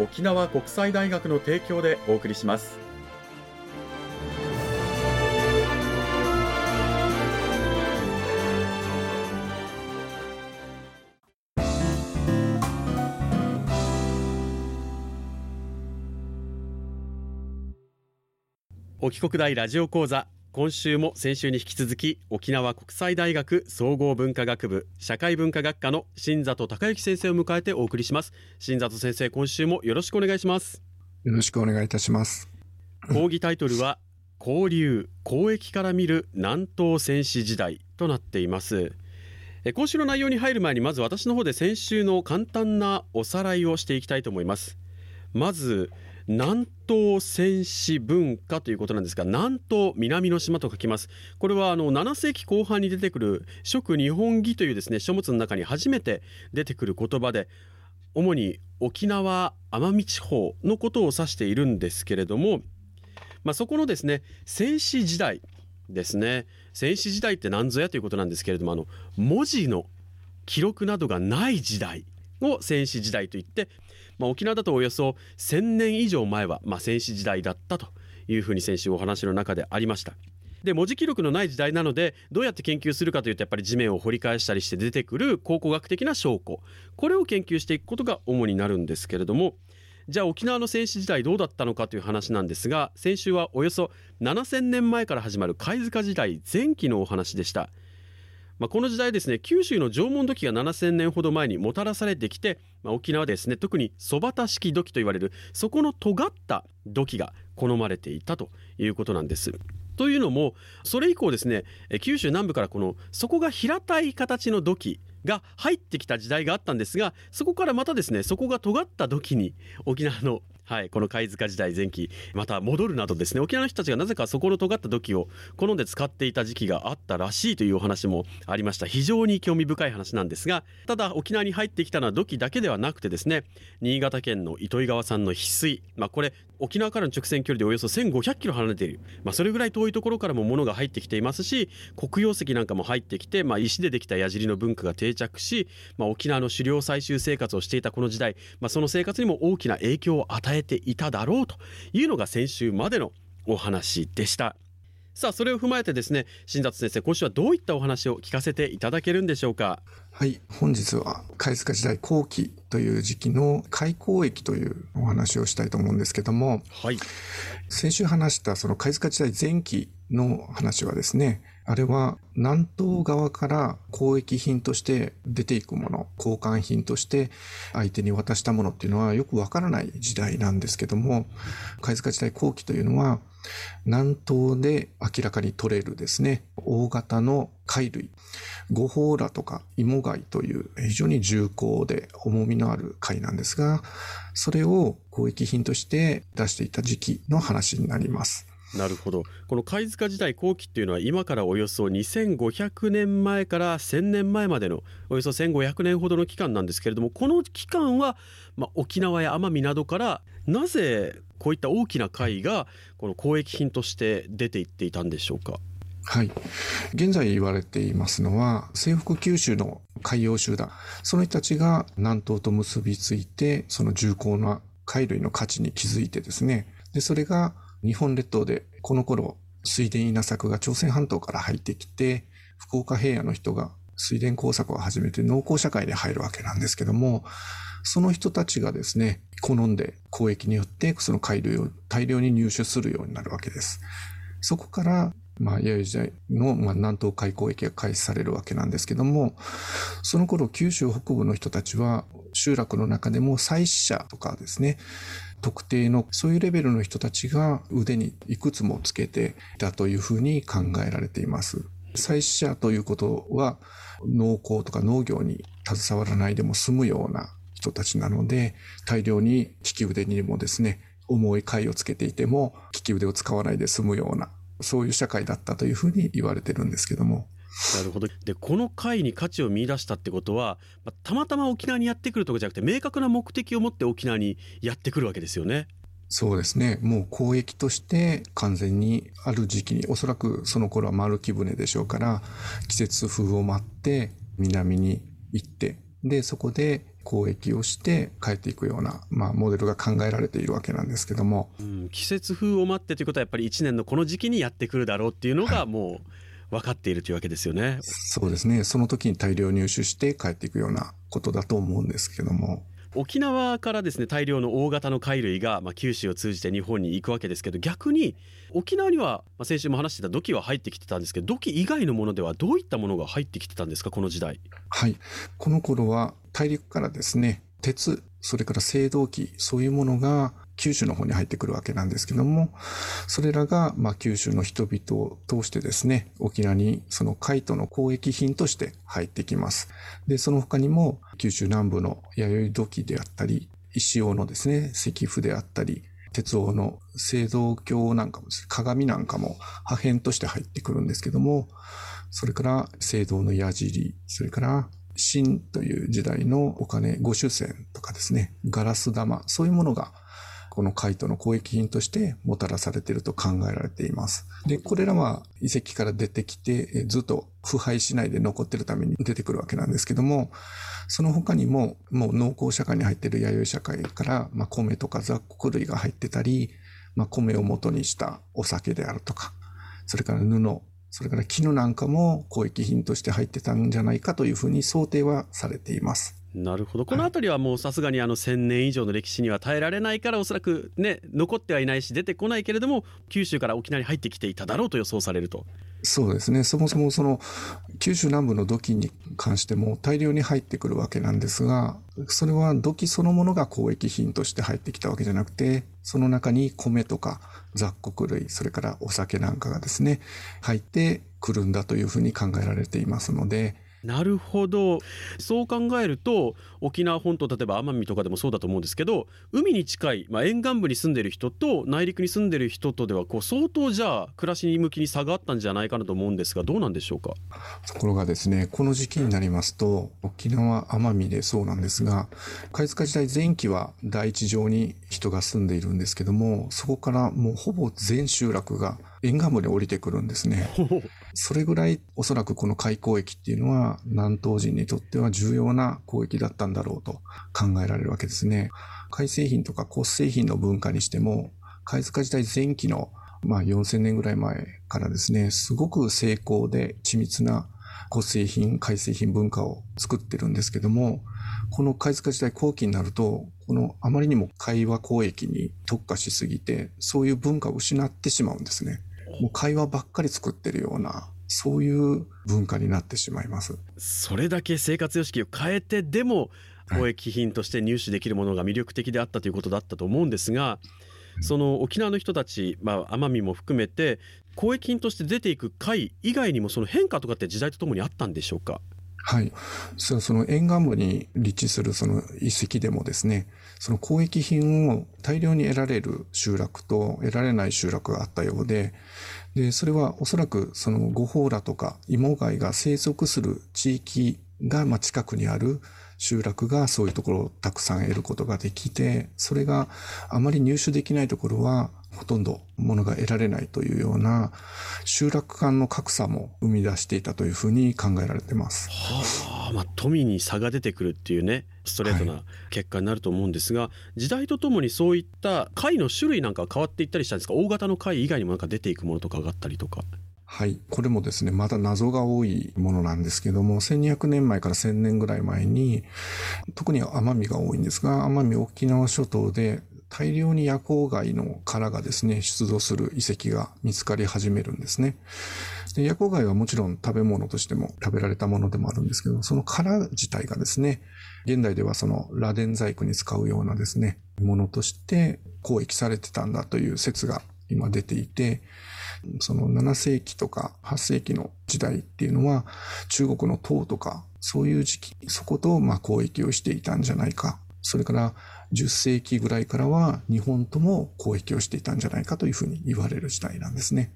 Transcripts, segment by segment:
沖縄国際大学の提供でお送りします。沖国大ラジオ講座今週も先週に引き続き沖縄国際大学総合文化学部社会文化学科の新里孝之先生を迎えてお送りします。新里先生今週もよろしくお願いします。よろしくお願いいたします。講義タイトルは交流交易から見る南東戦史時代となっています。今週の内容に入る前にまず私の方で先週の簡単なおさらいをしていきたいと思います。まず南東戦士文化ということなんですが南東南の島と書きます。これはあの7世紀後半に出てくる食日本義というですね書物の中に初めて出てくる言葉で主に沖縄奄美地方のことを指しているんですけれども、まあ、そこのですね戦死時代ですね。戦死時代って何ぞやということなんですけれどもあの文字の記録などがない時代を戦死時代といってまあ、沖縄だとおよそ1000年以上前は、まあ、戦死時代だったというふうに先週お話の中でありました。で文字記録のない時代なのでどうやって研究するかというとやっぱり地面を掘り返したりして出てくる考古学的な証拠これを研究していくことが主になるんですけれどもじゃあ沖縄の戦死時代どうだったのかという話なんですが先週はおよそ7000年前から始まる貝塚時代前期のお話でした。まあ、この時代ですね九州の縄文土器が7000年ほど前にもたらされてきて、まあ、沖縄ですね特にそばた式土器と言われるそこの尖った土器が好まれていたということなんです。というのもそれ以降ですね九州南部からこの底が平たい形の土器が入ってきた時代があったんですがそこからまたですねそこが尖った土器に沖縄のはい、この貝塚時代前期また戻るなどですね沖縄の人たちがなぜかそこの尖った土器を好んで使っていた時期があったらしいというお話もありました。非常に興味深い話なんですがただ沖縄に入ってきたのは土器だけではなくてですね。新潟県の糸魚川産の翡翠、まあ、これ沖縄からの直線距離でおよそ1500キロ離れている、まあ、それぐらい遠いところからも物が入ってきていますし黒曜石なんかも入ってきて、まあ、石でできた矢尻の文化が定着し、ま、沖縄の狩猟採集生活をしていたこの時代、ま、その生活にも大きな影響を与えていただろうというのが先週までのお話でした。さあそれを踏まえてですね新里先生今週はどういったお話を聞かせていただけるんでしょうか？はい本日は貝塚時代後期という時期の開口駅というお話をしたいと思うんですけども、はい、先週話したその貝塚時代前期の話はですねあれは南東側から交易品として出ていくもの、交換品として相手に渡したものっていうのはよくわからない時代なんですけども、貝塚時代後期というのは南東で明らかに取れるですね、大型の貝類、五宝螺とか芋貝という非常に重厚で重みのある貝なんですが、それを交易品として出していた時期の話になります。なるほど。この貝塚時代後期っていうのは今からおよそ2500年前から1000年前までのおよそ1500年ほどの期間なんですけれどもこの期間は、まあ、沖縄や奄美などからなぜこういった大きな貝がこの交易品として出ていっていたんでしょうか？はい。現在言われていますのは、西北九州の海洋集団、その人たちが南東と結びついて、その重厚な貝類の価値に気づいてですね、で、それが日本列島でこの頃、水田稲作が朝鮮半島から入ってきて、福岡平野の人が水田工作を始めて農耕社会で入るわけなんですけども、その人たちがですね、好んで交易によってその海流を大量に入手するようになるわけです。そこから、まあ、弥生時代の、まあ、南東海交易が開始されるわけなんですけども、その頃九州北部の人たちは集落の中でも祭祀者とかですね、特定のそういうレベルの人たちが腕にいくつもつけていたというふうに考えられています。祭祀者ということは農耕とか農業に携わらないでも済むような人たちなので、大量に利き腕にもですね、重い貝をつけていても、利き腕を使わないで済むような、そういう社会だったというふうに言われてるんですけども。なるほどでこの貝に価値を見出したってことは、まあ、たまたま沖縄にやってくるとかじゃなくて明確な目的を持って沖縄にやってくるわけですよね。そうですね。もう交易として完全にある時期に、おそらくその頃は丸木舟でしょうから、季節風を待って南に行って、で、そこで交易をして帰っていくような、まあ、モデルが考えられているわけなんですけども、うん、季節風を待ってということはやっぱり1年のこの時期にやってくるだろうっていうのがもう分かっているというわけですよね。はい、そうですねその時に大量入手して帰っていくようなことだと思うんですけども。沖縄からですね大量の大型の貝類が、まあ、九州を通じて日本に行くわけですけど逆に沖縄には、まあ、先週も話してた土器は入ってきてたんですけど土器以外のものではどういったものが入ってきてたんですかこの時代。はいこの頃は大陸からですね、鉄、それから青銅器、そういうものが九州の方に入ってくるわけなんですけども、それらが、まあ、九州の人々を通してですね、沖縄にその海斗の交易品として入ってきます。で、その他にも、九州南部の弥生土器であったり、石王のですね、石符であったり、鉄王の青銅鏡なんかも、ね鏡なんかも破片として入ってくるんですけども、それから青銅の矢尻、それから秦という時代のお金、五種銭とかですね、ガラス玉、そういうものがこの海斗の交易品としてもたらされていると考えられています。で、これらは遺跡から出てきて、ずっと腐敗しないで残っているために出てくるわけなんですけども、その他にも、もう農耕社会に入っている弥生社会から、まあ、米とか雑穀類が入ってたり、まあ、米を元にしたお酒であるとか、それから布、それから絹なんかも交易品として入ってたんじゃないかというふうに想定はされています。なるほどこの辺りはもうさすがにあの1,000年以上の歴史には耐えられないからおそらくね残ってはいないし出てこないけれども九州から沖縄に入ってきていただろうと予想されると。そうですねそもそもその九州南部の土器に関しても大量に入ってくるわけなんですがそれは土器そのものが交易品として入ってきたわけじゃなくてその中に米とか雑穀類それからお酒なんかがですね入ってくるんだというふうに考えられていますので。なるほど。そう考えると沖縄本島例えば奄美とかでもそうだと思うんですけど海に近い、まあ、沿岸部に住んでる人と内陸に住んでる人とではこう相当じゃあ暮らしに向きに差があったんじゃないかなと思うんですがどうなんでしょうか？ところがですねこの時期になりますと沖縄奄美でそうなんですが貝塚時代前期は第一上に人が住んでいるんですけどもそこからもうほぼ全集落が沿岸部に降りてくるんですね。それぐらいおそらくこの海交易っていうのは南東人にとっては重要な交易だったんだろうと考えられるわけですね。海製品とか骨製品の文化にしても、貝塚時代前期のまあ4000年ぐらい前からですね、すごく成功で緻密な骨製品、海製品文化を作ってるんですけども、この貝塚時代後期になると、このあまりにも会話交易に特化しすぎて、そういう文化を失ってしまうんですね。もう会話ばっかり作ってるようなそういう文化になってしまいます。それだけ生活様式を変えてでも貿易品として入手できるものが魅力的であったということだったと思うんですが、その沖縄の人たち、まあ、奄美も含めて交易品として出ていく貝以外にもその変化とかって時代とともにあったんでしょうか？はい。その沿岸部に立地するその遺跡でもですね、その交易品を大量に得られる集落と得られない集落があったようで、で、それはおそらくそのゴホーラとか芋貝が生息する地域がま近くにある集落がそういうところをたくさん得ることができて、それがあまり入手できないところはほとんど物が得られないというような集落間の格差も生み出していたというふうに考えられてます。はあ、まあ、富に差が出てくるっていうねストレートな結果になると思うんですが、はい、時代とともにそういった貝の種類なんか変わっていったりしたんですか？大型の貝以外にもなんか出ていくものとかがあったりとか。はい。これもですね、まだ謎が多いものなんですけども、1200年前から1000年ぐらい前に、特に奄美が多いんですが、奄美沖縄諸島で大量に夜光貝の殻がですね、出土する遺跡が見つかり始めるんですね。で夜光貝はもちろん食べ物としても食べられたものでもあるんですけど、その殻自体がですね、現代ではその螺鈿細工に使うようなですね、ものとして交易されてたんだという説が今出ていて、その7世紀とか8世紀の時代っていうのは中国の唐とかそういう時期、そことまあ交易をしていたんじゃないか。それから10世紀ぐらいからは日本とも交易をしていたんじゃないかというふうに言われる時代なんですね。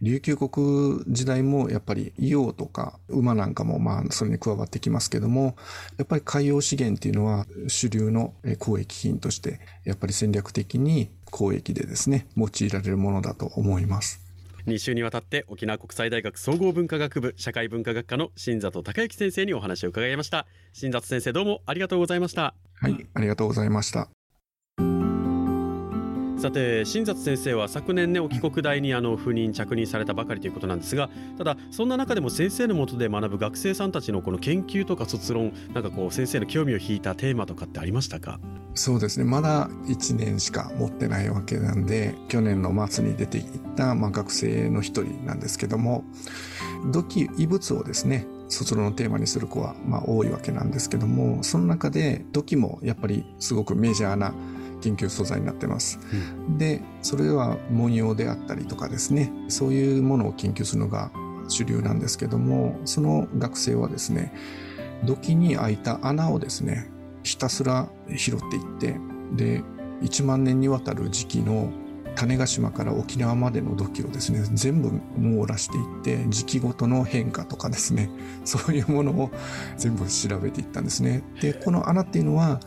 琉球国時代もやっぱり硫黄とか馬なんかもまあそれに加わってきますけども、やっぱり海洋資源っていうのは主流の交易品としてやっぱり戦略的に交易でですね、用いられるものだと思います。2週にわたって沖縄国際大学総合文化学部社会文化学科の新里孝之先生にお話を伺いました。新里先生どうもありがとうございました。はいありがとうございました。さて新里先生は昨年ねお帰国大にあの赴任着任されたばかりということなんですがただそんな中でも先生のもとで学ぶ学生さんたちのこの研究とか卒論なんかこう先生の興味を引いたテーマとかってありましたか？そうですね。まだ1年しか持ってないわけなんで去年の末に出ていった、まあ、学生の一人なんですけども土器異物をですね卒論のテーマにする子はまあ多いわけなんですけどもその中で土器もやっぱりすごくメジャーな研究素材になってます。うん、で、それは文様であったりとかですね、そういうものを研究するのが主流なんですけども、その学生はですね、土器に開いた穴をですね、ひたすら拾っていって、で、1万年にわたる時期の種子島から沖縄までの土器をですね、全部網羅していって、時期ごとの変化とかですね、そういうものを全部調べていったんですね。で、この穴っていうのは、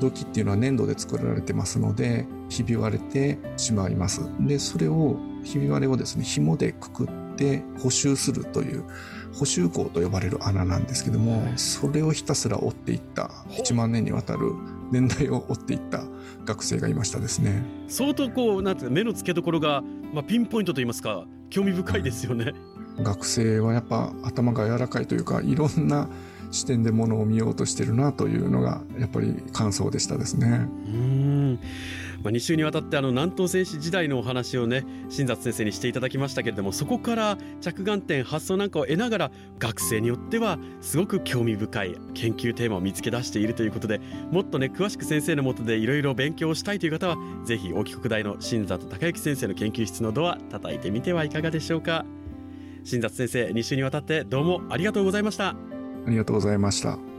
土器っていうのは粘土で作られてますので、ひび割れてしまいます。で、それを、ひび割れをですね、紐でくくって補修するという、補修口と呼ばれる穴なんですけども、それをひたすら折っていった、1万年にわたる年代を追っていった学生がいましたですね。相当こう、なんて目の付けどころが、まあ、ピンポイントといいますか、興味深いですよね。学生はやっぱ頭が柔らかいというか、いろんな視点でものを見ようとしてるなというのがやっぱり感想でしたですね。うんまあ、2週にわたってあの南東戦士時代のお話をね新里先生にしていただきましたけれどもそこから着眼点発想なんかを得ながら学生によってはすごく興味深い研究テーマを見つけ出しているということでもっとね詳しく先生のもとでいろいろ勉強したいという方はぜひ沖国大の新里孝之先生の研究室のドア叩いてみてはいかがでしょうか新里先生2週にわたってどうもありがとうございました。ありがとうございました。